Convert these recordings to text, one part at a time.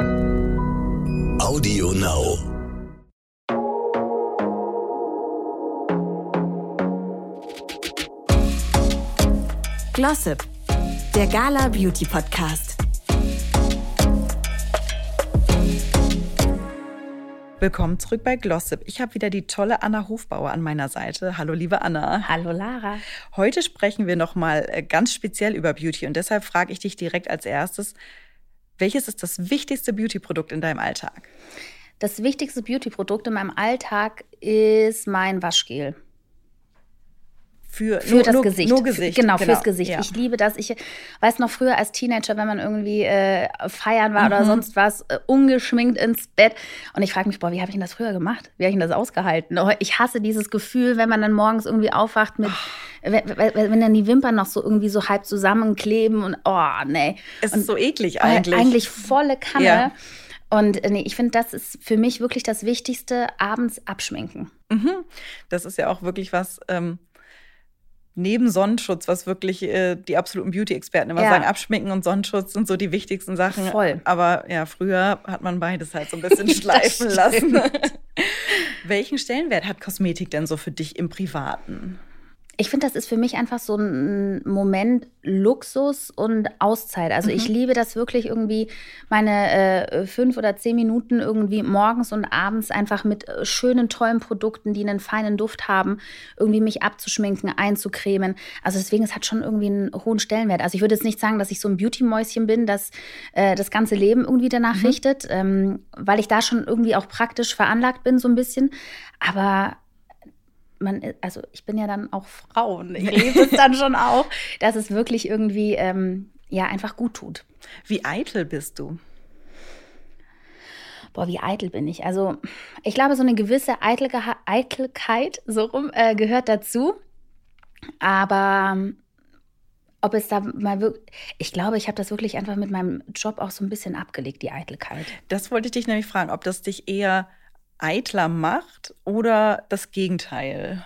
Audio Now. Glossip, der Gala Beauty Podcast. Willkommen zurück bei Glossip. Ich habe wieder die tolle Anna Hofbauer an meiner Seite. Hallo, liebe Anna. Hallo, Lara. Heute sprechen wir nochmal äh, ganz speziell über Beauty und deshalb frage ich dich direkt als erstes, welches ist das wichtigste Beauty-Produkt in deinem Alltag? Das wichtigste Beauty-Produkt in meinem Alltag ist mein Waschgel. Für, für nur, das nur, Gesicht. Nur Gesicht. Genau, genau. fürs Gesicht. Ja. Ich liebe das. Ich weiß noch früher als Teenager, wenn man irgendwie äh, feiern war Mhm. oder sonst was, äh, ungeschminkt ins Bett. Und ich frage mich, boah, wie habe ich denn das früher gemacht? Wie habe ich denn das ausgehalten? Oh, Ich hasse dieses Gefühl, wenn man dann morgens irgendwie aufwacht mit, wenn, wenn wenn dann die Wimpern noch so irgendwie so halb zusammenkleben und oh, nee. Es und, ist so eklig eigentlich. Eigentlich volle Kanne. Ja. Und äh, nee, ich finde, das ist für mich wirklich das Wichtigste, abends abschminken. Mhm. Das ist ja auch wirklich was. Ähm, Neben Sonnenschutz, was wirklich äh, die absoluten Beauty-Experten immer Ja. sagen, Abschminken und Sonnenschutz sind so die wichtigsten Sachen. Voll. Aber ja, früher hat man beides halt so ein bisschen schleifen lassen. Welchen Stellenwert hat Kosmetik denn so für dich im Privaten? Ich finde, das ist für mich einfach so ein Moment Luxus und Auszeit. Also ich liebe das wirklich irgendwie, meine äh, fünf oder zehn Minuten irgendwie morgens und abends einfach mit äh, schönen, tollen Produkten, die einen feinen Duft haben, irgendwie mich abzuschminken, einzucremen. Also deswegen, es hat schon irgendwie einen hohen Stellenwert. Also ich würde jetzt nicht sagen, dass ich so ein Beauty-Mäuschen bin, das äh, das ganze Leben irgendwie danach richtet, ähm, weil ich da schon irgendwie auch praktisch veranlagt bin, so ein bisschen. Aber man, also ich bin ja dann auch Frau und ich lebe es dann schon auch, dass es wirklich irgendwie ähm, ja einfach gut tut. Wie eitel bist du? Boah, wie eitel bin ich. Also ich glaube, so eine gewisse Eitelge Eitelkeit so rum äh, gehört dazu. Aber ähm, ob es da mal wirklich, ich glaube, ich habe das wirklich einfach mit meinem Job auch so ein bisschen abgelegt, die Eitelkeit. Das wollte ich dich nämlich fragen, ob das dich eher eitler macht oder das Gegenteil.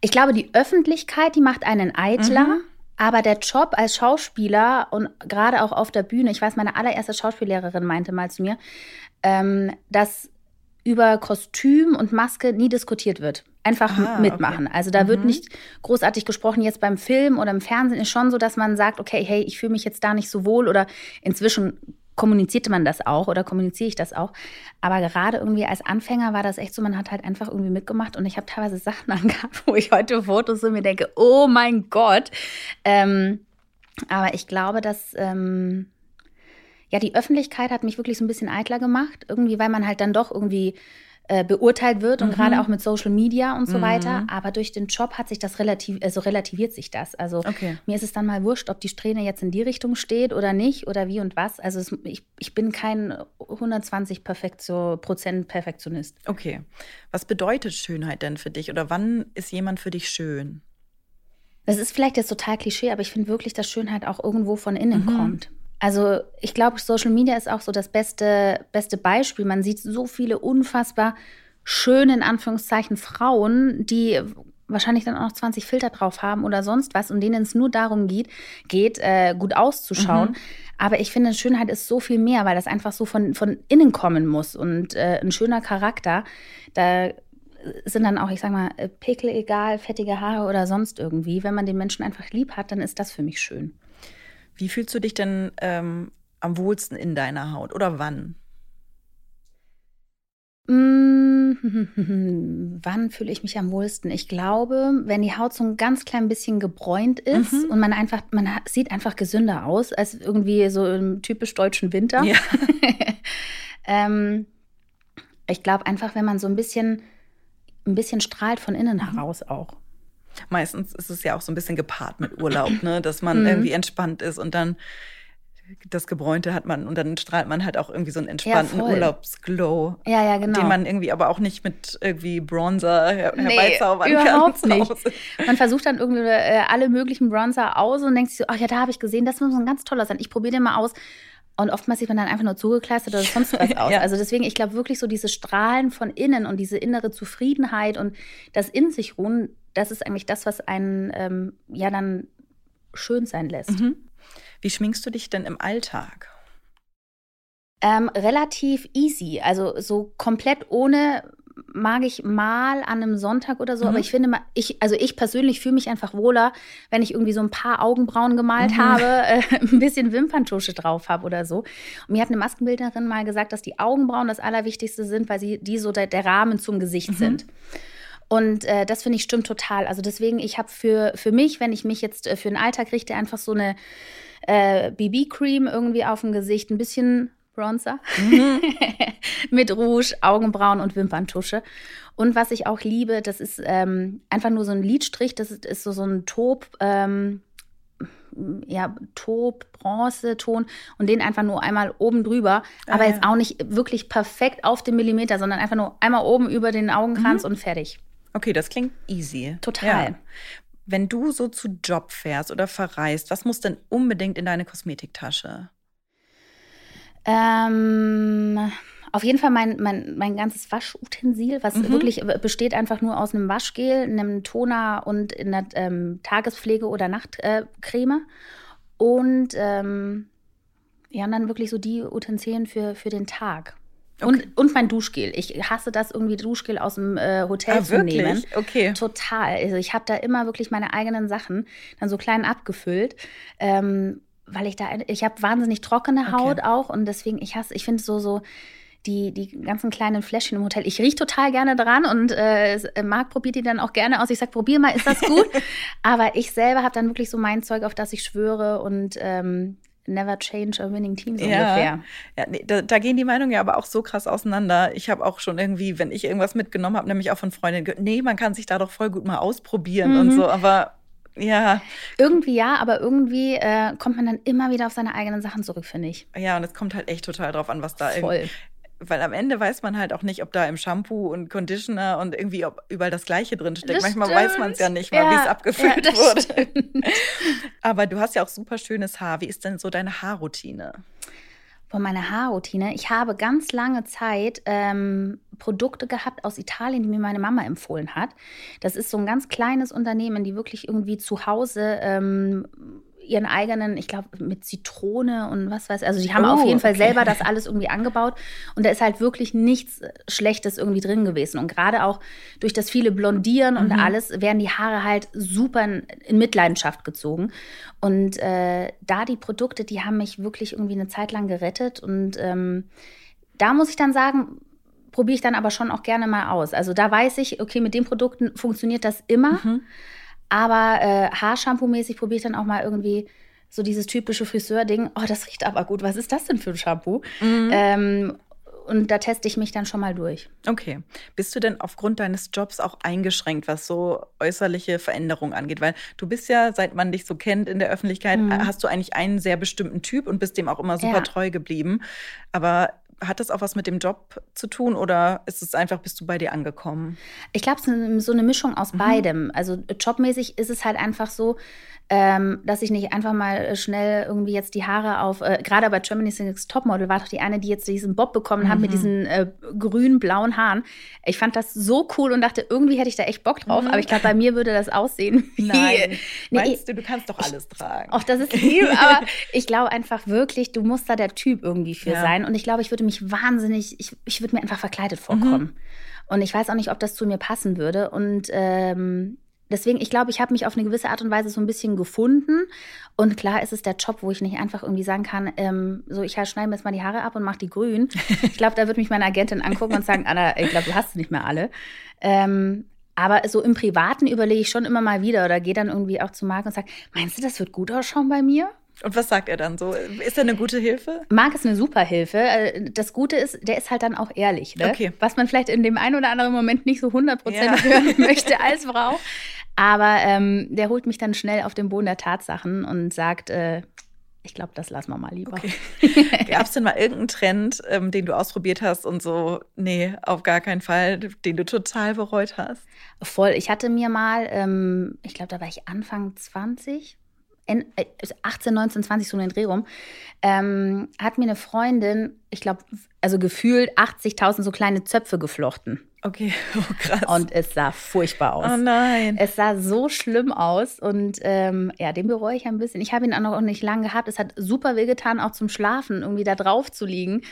Ich glaube, die Öffentlichkeit, die macht einen eitler. Mhm. Aber der Job als Schauspieler und gerade auch auf der Bühne, ich weiß, meine allererste Schauspiellehrerin meinte mal zu mir, ähm, dass über Kostüm und Maske nie diskutiert wird. Einfach Ah, m- mitmachen. okay. Also da wird Mhm. nicht großartig gesprochen. Jetzt beim Film oder im Fernsehen ist schon so, dass man sagt, okay, hey, ich fühle mich jetzt da nicht so wohl oder inzwischen kommunizierte man das auch oder kommuniziere ich das auch. Aber gerade irgendwie als Anfänger war das echt so, man hat halt einfach irgendwie mitgemacht und ich habe teilweise Sachen angehabt, wo ich heute Fotos so mir denke, oh mein Gott. Ähm, aber ich glaube, dass ähm, ja die Öffentlichkeit hat mich wirklich so ein bisschen eitler gemacht, irgendwie, weil man halt dann doch irgendwie äh, beurteilt wird und Mhm. gerade auch mit Social Media und so Mhm. weiter. Aber durch den Job hat sich das relativ, also relativiert sich das. Also Okay. mir ist es dann mal wurscht, ob die Strähne jetzt in die Richtung steht oder nicht oder wie und was. Also es, ich, ich bin kein 120 Perfektio, Prozent Perfektionist. Okay. Was bedeutet Schönheit denn für dich oder wann ist jemand für dich schön? Das ist vielleicht jetzt total Klischee, aber ich finde wirklich, dass Schönheit auch irgendwo von innen Mhm. kommt. Also ich glaube, Social Media ist auch so das beste, beste Beispiel. Man sieht so viele unfassbar schöne, in Anführungszeichen, Frauen, die wahrscheinlich dann auch noch 20 Filter drauf haben oder sonst was und denen es nur darum geht, geht äh, gut auszuschauen. Mhm. Aber ich finde, Schönheit ist so viel mehr, weil das einfach so von, von innen kommen muss. Und äh, ein schöner Charakter, da sind dann auch, ich sag mal, äh, Pickel egal, fettige Haare oder sonst irgendwie. Wenn man den Menschen einfach lieb hat, dann ist das für mich schön. Wie fühlst du dich denn ähm, am wohlsten in deiner Haut oder wann? Mm, Wann fühle ich mich am wohlsten? Ich glaube, wenn die Haut so ein ganz klein bisschen gebräunt ist Mhm. und man einfach, man sieht einfach gesünder aus als irgendwie so im typisch deutschen Winter. Ja. ähm, ich glaube einfach, wenn man so ein bisschen, ein bisschen strahlt von innen Mhm. heraus auch. Meistens ist es ja auch so ein bisschen gepaart mit Urlaub, ne? dass man Mhm. irgendwie entspannt ist und dann das Gebräunte hat man und dann strahlt man halt auch irgendwie so einen entspannten voll. Urlaubsglow, Ja, ja, genau. den man irgendwie aber auch nicht mit irgendwie Bronzer her Nee, herbeizaubern überhaupt kann. nicht. Man versucht dann irgendwie äh, alle möglichen Bronzer aus und denkt sich so, ach ja, da habe ich gesehen, das muss ein ganz toller sein. Ich probiere den mal aus. Und oftmals sieht man dann einfach nur zugekleistert oder sonst was aus. Ja. Also deswegen, ich glaube wirklich so dieses Strahlen von innen und diese innere Zufriedenheit und das in sich ruhen, das ist eigentlich das, was einen ähm, ja dann schön sein lässt. Mhm. Wie schminkst du dich denn im Alltag? Ähm, relativ easy, also so komplett ohne mag ich mal an einem Sonntag oder so, mhm. aber ich finde, ich, also ich persönlich fühle mich einfach wohler, wenn ich irgendwie so ein paar Augenbrauen gemalt mhm. habe, äh, ein bisschen Wimperntusche drauf habe oder so. Und mir hat eine Maskenbildnerin mal gesagt, dass die Augenbrauen das Allerwichtigste sind, weil sie die so der, der Rahmen zum Gesicht mhm. sind. Und äh, das finde ich stimmt total. Also deswegen, ich habe für, für mich, wenn ich mich jetzt äh, für den Alltag richte, einfach so eine äh, BB-Cream irgendwie auf dem Gesicht, ein bisschen Bronzer mhm. mit Rouge, Augenbrauen und Wimperntusche. Und was ich auch liebe, das ist ähm, einfach nur so ein Lidstrich, das ist, ist so, so ein Taub, ähm, ja, Taub, Bronzeton und den einfach nur einmal oben drüber. Ah, aber ja. jetzt auch nicht wirklich perfekt auf den Millimeter, sondern einfach nur einmal oben über den Augenkranz mhm. und fertig. Okay, das klingt easy. Total. Ja. Wenn du so zu Job fährst oder verreist, was muss denn unbedingt in deine Kosmetiktasche? Ähm, auf jeden Fall mein, mein, mein ganzes Waschutensil, was mhm. wirklich besteht einfach nur aus einem Waschgel, einem Toner und in der ähm, Tagespflege oder Nachtcreme. Äh, und ähm, ja, und dann wirklich so die Utensilien für, für den Tag. Okay. Und, und mein Duschgel. Ich hasse das irgendwie, Duschgel aus dem äh, Hotel ah, zu wirklich? nehmen. Okay. Total. Also ich habe da immer wirklich meine eigenen Sachen dann so klein abgefüllt. Ähm, weil ich da, ich habe wahnsinnig trockene Haut okay. auch und deswegen, ich hasse, ich finde so, so, die, die ganzen kleinen Fläschchen im Hotel. Ich rieche total gerne dran und äh, Marc probiert die dann auch gerne aus. Ich sage, probier mal, ist das gut? Aber ich selber habe dann wirklich so mein Zeug, auf das ich schwöre und ähm, never change a winning team so ja. ungefähr. Ja, nee, da, da, gehen die Meinungen ja aber auch so krass auseinander. Ich habe auch schon irgendwie, wenn ich irgendwas mitgenommen habe, nämlich auch von Freundinnen gehört, nee, man kann sich da doch voll gut mal ausprobieren mhm. und so, aber ja. Irgendwie ja, aber irgendwie äh, kommt man dann immer wieder auf seine eigenen Sachen zurück, finde ich. Ja, und es kommt halt echt total drauf an, was da Voll. Weil am Ende weiß man halt auch nicht, ob da im Shampoo und Conditioner und irgendwie ob überall das Gleiche drin steckt. Manchmal stimmt. weiß man es ja nicht mal, ja, wie es abgefüllt ja, wurde. Aber du hast ja auch super schönes Haar. Wie ist denn so deine Haarroutine? von meiner Haarroutine. Ich habe ganz lange Zeit ähm, Produkte gehabt aus Italien, die mir meine Mama empfohlen hat. Das ist so ein ganz kleines Unternehmen, die wirklich irgendwie zu Hause ähm, ihren eigenen, ich glaube, mit Zitrone und was weiß ich. Also die haben oh, auf jeden Fall okay. selber das alles irgendwie angebaut. Und da ist halt wirklich nichts Schlechtes irgendwie drin gewesen. Und gerade auch durch das viele Blondieren mhm. und alles werden die Haare halt super in, in Mitleidenschaft gezogen. Und äh, da die Produkte, die haben mich wirklich irgendwie eine Zeit lang gerettet. Und ähm, da muss ich dann sagen, probiere ich dann aber schon auch gerne mal aus. Also da weiß ich, okay, mit den Produkten funktioniert das immer. Mhm. Aber äh, Haarshampoo-mäßig probiere ich dann auch mal irgendwie so dieses typische Friseur-Ding. Oh, das riecht aber gut. Was ist das denn für ein Shampoo? Mhm. Ähm, und da teste ich mich dann schon mal durch. Okay. Bist du denn aufgrund deines Jobs auch eingeschränkt, was so äußerliche Veränderungen angeht? Weil du bist ja, seit man dich so kennt in der Öffentlichkeit, mhm. hast du eigentlich einen sehr bestimmten Typ und bist dem auch immer super ja. treu geblieben. Aber hat das auch was mit dem Job zu tun oder ist es einfach, bist du bei dir angekommen? Ich glaube, es ist so eine Mischung aus mhm. beidem. Also jobmäßig ist es halt einfach so, ähm, dass ich nicht einfach mal schnell irgendwie jetzt die Haare auf, äh, gerade bei Germany's Next Topmodel war doch die eine, die jetzt diesen Bob bekommen mhm. hat mit mhm. diesen äh, grün blauen Haaren. Ich fand das so cool und dachte, irgendwie hätte ich da echt Bock drauf, mhm. aber ich glaube, bei mir würde das aussehen. Wie, Nein, nee, meinst du, du kannst doch alles tragen. Auch das ist lieb, aber ich glaube einfach wirklich, du musst da der Typ irgendwie für ja. sein und ich glaube, ich würde mich wahnsinnig, ich, ich würde mir einfach verkleidet vorkommen. Mhm. Und ich weiß auch nicht, ob das zu mir passen würde. Und ähm, deswegen, ich glaube, ich habe mich auf eine gewisse Art und Weise so ein bisschen gefunden. Und klar ist es der Job, wo ich nicht einfach irgendwie sagen kann, ähm, so ich schneide mir jetzt mal die Haare ab und mache die grün. Ich glaube, da wird mich meine Agentin angucken und sagen, Anna, ich glaube, du hast nicht mehr alle. Ähm, aber so im Privaten überlege ich schon immer mal wieder oder gehe dann irgendwie auch zu Marc und sage, meinst du, das wird gut ausschauen bei mir? Und was sagt er dann so? Ist er eine gute Hilfe? Marc ist eine super Hilfe. Äh, das Gute ist, der ist halt dann auch ehrlich. Ne? Okay. Was man vielleicht in dem einen oder anderen Moment nicht so 100% ja. hören möchte als Frau. Aber ähm, der holt mich dann schnell auf den Boden der Tatsachen und sagt, äh, ich glaube, das lassen wir mal lieber. Okay. Gab es denn mal irgendeinen Trend, ähm, den du ausprobiert hast und so, nee, auf gar keinen Fall, den du total bereut hast? Voll. Ich hatte mir mal, ähm, ich glaube, da war ich Anfang 20, 18, 19, 20 so in den Dreh rum, ähm, hat mir eine Freundin, ich glaube, also gefühlt 80.000 so kleine Zöpfe geflochten. Okay, oh, krass. Und es sah furchtbar aus. Oh nein. Es sah so schlimm aus und ähm, ja, den bereue ich ein bisschen. Ich habe ihn auch noch nicht lange gehabt. Es hat super wehgetan, auch zum Schlafen irgendwie da drauf zu liegen.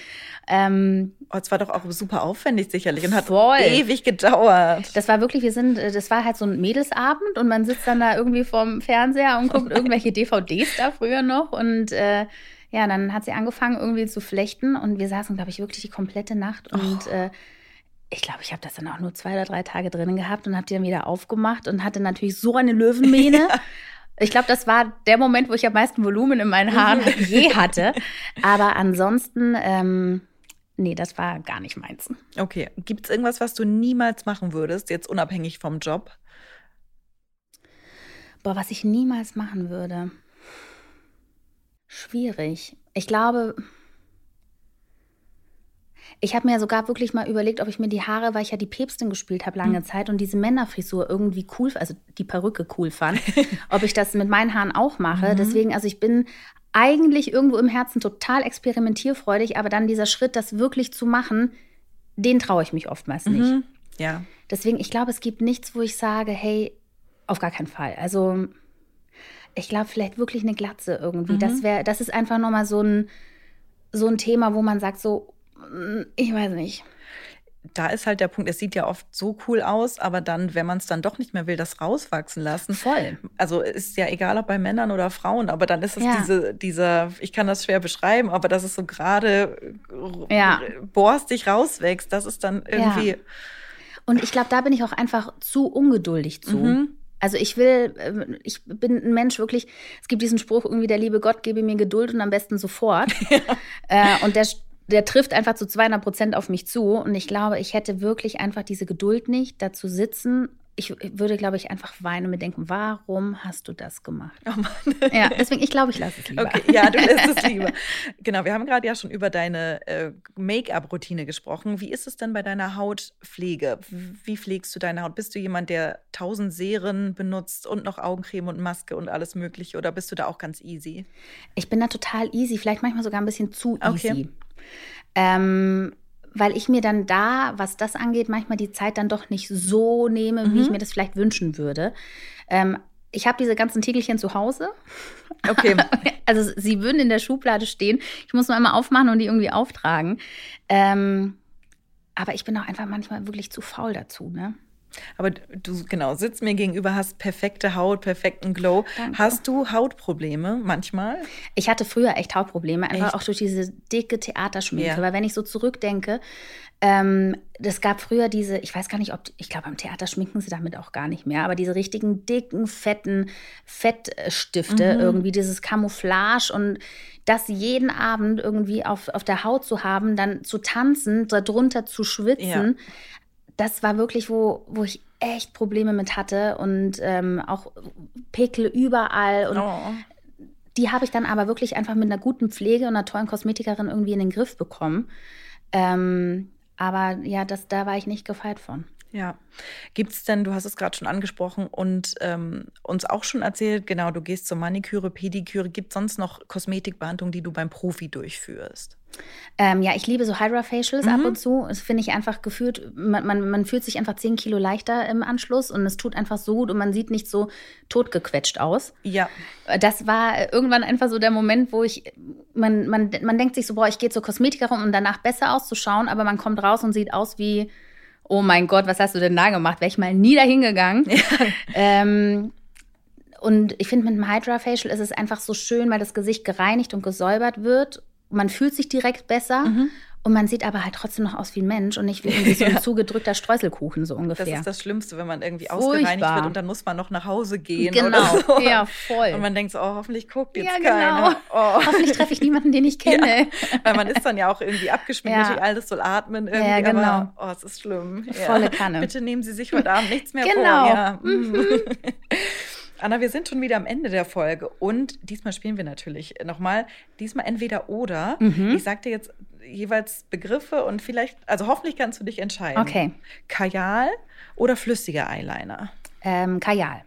Ähm, oh, es war doch auch super aufwendig sicherlich und hat Voll. ewig gedauert. das war wirklich, wir sind, äh, das war halt so ein Mädelsabend und man sitzt dann da irgendwie vorm Fernseher und guckt irgendwelche DVDs da früher noch und äh, ja, dann hat sie angefangen irgendwie zu flechten und wir saßen, glaube ich, wirklich die komplette Nacht und äh, ich glaube, ich habe das dann auch nur zwei oder drei Tage drinnen gehabt und habe die dann wieder aufgemacht und hatte natürlich so eine Löwenmähne. Ich glaube, das war der Moment, wo ich am meisten Volumen in meinen Haaren je hatte. Aber ansonsten, ähm, nee, das war gar nicht meins. Okay, gibt es irgendwas, was du niemals machen würdest, jetzt unabhängig vom Job? Boah, was ich niemals machen würde. Schwierig. Ich glaube, ich habe mir sogar wirklich mal überlegt, ob ich mir die Haare, weil ich ja die Päpstin gespielt habe lange Zeit und diese Männerfrisur irgendwie cool, also die Perücke cool fand, ob ich das mit meinen Haaren auch mache. Deswegen, also ich bin eigentlich irgendwo im Herzen total experimentierfreudig, aber dann dieser Schritt, das wirklich zu machen, den traue ich mich oftmals nicht. Mhm. Ja. Deswegen, ich glaube, es gibt nichts, wo ich sage, hey, auf gar keinen Fall. Also ich glaube, vielleicht wirklich eine Glatze irgendwie. Das wäre, das ist einfach nochmal so ein, so ein Thema, wo man sagt, so, ich weiß nicht. Da ist halt der Punkt, es sieht ja oft so cool aus, aber dann, wenn man es dann doch nicht mehr will, das rauswachsen lassen. Voll. Also ist ja egal, ob bei Männern oder Frauen, aber dann ist es Ja. diese, dieser, ich kann das schwer beschreiben, aber dass es so gerade Ja. borstig rauswächst, das ist dann irgendwie. Und ich glaube, da bin ich auch einfach zu ungeduldig zu. Mhm. Also ich will, ähm, ich bin ein Mensch wirklich, es gibt diesen Spruch irgendwie, der liebe Gott gebe mir Geduld und am besten sofort. Äh, und der, der trifft einfach zu 200 Prozent auf mich zu. Und ich glaube, ich hätte wirklich einfach diese Geduld nicht, da zu sitzen. Ich würde, glaube ich, einfach weinen und mir denken, warum hast du das gemacht? Oh Mann. Ja, deswegen, ich glaube, ich lasse es lieber. Okay, ja, du lässt es lieber. Genau, wir haben gerade ja schon über deine äh, Make-up-Routine gesprochen. Wie ist es denn bei deiner Hautpflege? Wie pflegst du deine Haut? Bist du jemand, der tausend Serien benutzt und noch Augencreme und Maske und alles Mögliche? Oder bist du da auch ganz easy? Ich bin da total easy, vielleicht manchmal sogar ein bisschen zu Okay. easy. Ähm, weil ich mir dann da, was das angeht, manchmal die Zeit dann doch nicht so nehme, wie ich mir das vielleicht wünschen würde. Ähm, ich habe diese ganzen Tiegelchen zu Hause. Okay. Also sie würden in der Schublade stehen. Ich muss nur einmal aufmachen und die irgendwie auftragen. Ähm, aber ich bin auch einfach manchmal wirklich zu faul dazu, ne? Aber du, genau, sitzt mir gegenüber, hast perfekte Haut, perfekten Glow. Danke. Hast du Hautprobleme manchmal? Ich hatte früher echt Hautprobleme, einfach Echt? auch durch diese dicke Theaterschminke. Ja. Weil wenn ich so zurückdenke, ähm, das gab früher diese, ich weiß gar nicht, ob, ich glaube, am Theater schminken sie damit auch gar nicht mehr, aber diese richtigen dicken, fetten Fettstifte, Mhm. irgendwie dieses Camouflage und das jeden Abend irgendwie auf, auf der Haut zu haben, dann zu tanzen, darunter zu schwitzen, das war wirklich, wo, wo ich echt Probleme mit hatte und ähm, auch Pickel überall und Oh. die habe ich dann aber wirklich einfach mit einer guten Pflege und einer tollen Kosmetikerin irgendwie in den Griff bekommen. Ähm, aber ja, das, da war ich nicht gefeit von. Ja. Gibt es denn, du hast es gerade schon angesprochen und ähm, uns auch schon erzählt, genau, du gehst zur Maniküre, Pediküre. Gibt es sonst noch Kosmetikbehandlungen, die du beim Profi durchführst? Ähm, ja, ich liebe so Hydra-Facials Mhm. ab und zu. Das finde ich einfach gefühlt, man, man, man fühlt sich einfach 10 Kilo leichter im Anschluss und es tut einfach so gut und man sieht nicht so totgequetscht aus. Ja. Das war irgendwann einfach so der Moment, wo ich, man, man, man denkt sich so, boah, ich gehe zur Kosmetikerin, um danach besser auszuschauen, aber man kommt raus und sieht aus wie, oh mein Gott, was hast du denn da gemacht? Wäre ich mal nie dahin gegangen. Ähm, und ich finde, mit einem Hydra Facial ist es einfach so schön, weil das Gesicht gereinigt und gesäubert wird. Man fühlt sich direkt besser Mhm. Und man sieht aber halt trotzdem noch aus wie ein Mensch und nicht wie irgendwie so ein Ja. zugedrückter Streuselkuchen, so Das ungefähr. ist das Schlimmste, wenn man irgendwie Furchtbar. ausgereinigt wird und dann muss man noch nach Hause gehen. Genau, so. ja, voll. Und man denkt so, oh, hoffentlich guckt jetzt Ja, genau. keiner. Oh. Hoffentlich treffe ich niemanden, den ich kenne. Weil man ist dann ja auch irgendwie abgeschminkt, Ja. alles soll atmen irgendwie, Ja, genau. aber oh, es ist schlimm. Ja. Volle Kanne. Bitte nehmen Sie sich heute Abend nichts mehr Genau. vor. Ja. Mm. Anna, wir sind schon wieder am Ende der Folge und diesmal spielen wir natürlich nochmal, diesmal entweder oder. Mhm. Ich sag dir jetzt jeweils Begriffe und vielleicht, also hoffentlich kannst du dich entscheiden. Okay. Kajal oder flüssiger Eyeliner? Ähm, Kajal.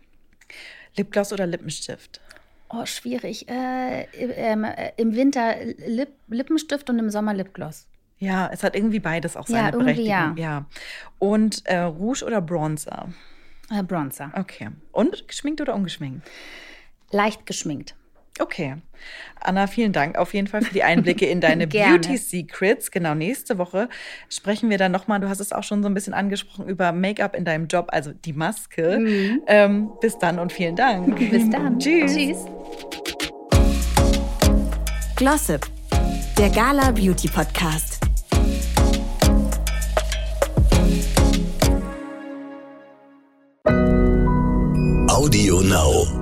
Lipgloss oder Lippenstift? Oh, schwierig. Äh, ähm, äh, Im Winter Lip Lippenstift und im Sommer Lipgloss. Ja, es hat irgendwie beides auch seine Ja, irgendwie Berechtigung. ja. ja. Und äh, Rouge oder Bronzer? Äh, Bronzer. Okay. Und geschminkt oder ungeschminkt? Leicht geschminkt. Okay. Anna, vielen Dank auf jeden Fall für die Einblicke in deine. Beauty Secrets. Genau, nächste Woche sprechen wir dann nochmal, du hast es auch schon so ein bisschen angesprochen, über Make-up in deinem Job, also die Maske. Ähm, bis dann und vielen Dank. Bis dann. Tschüss. Tschüss. Glossip, der Gala Beauty Podcast. Audio Now.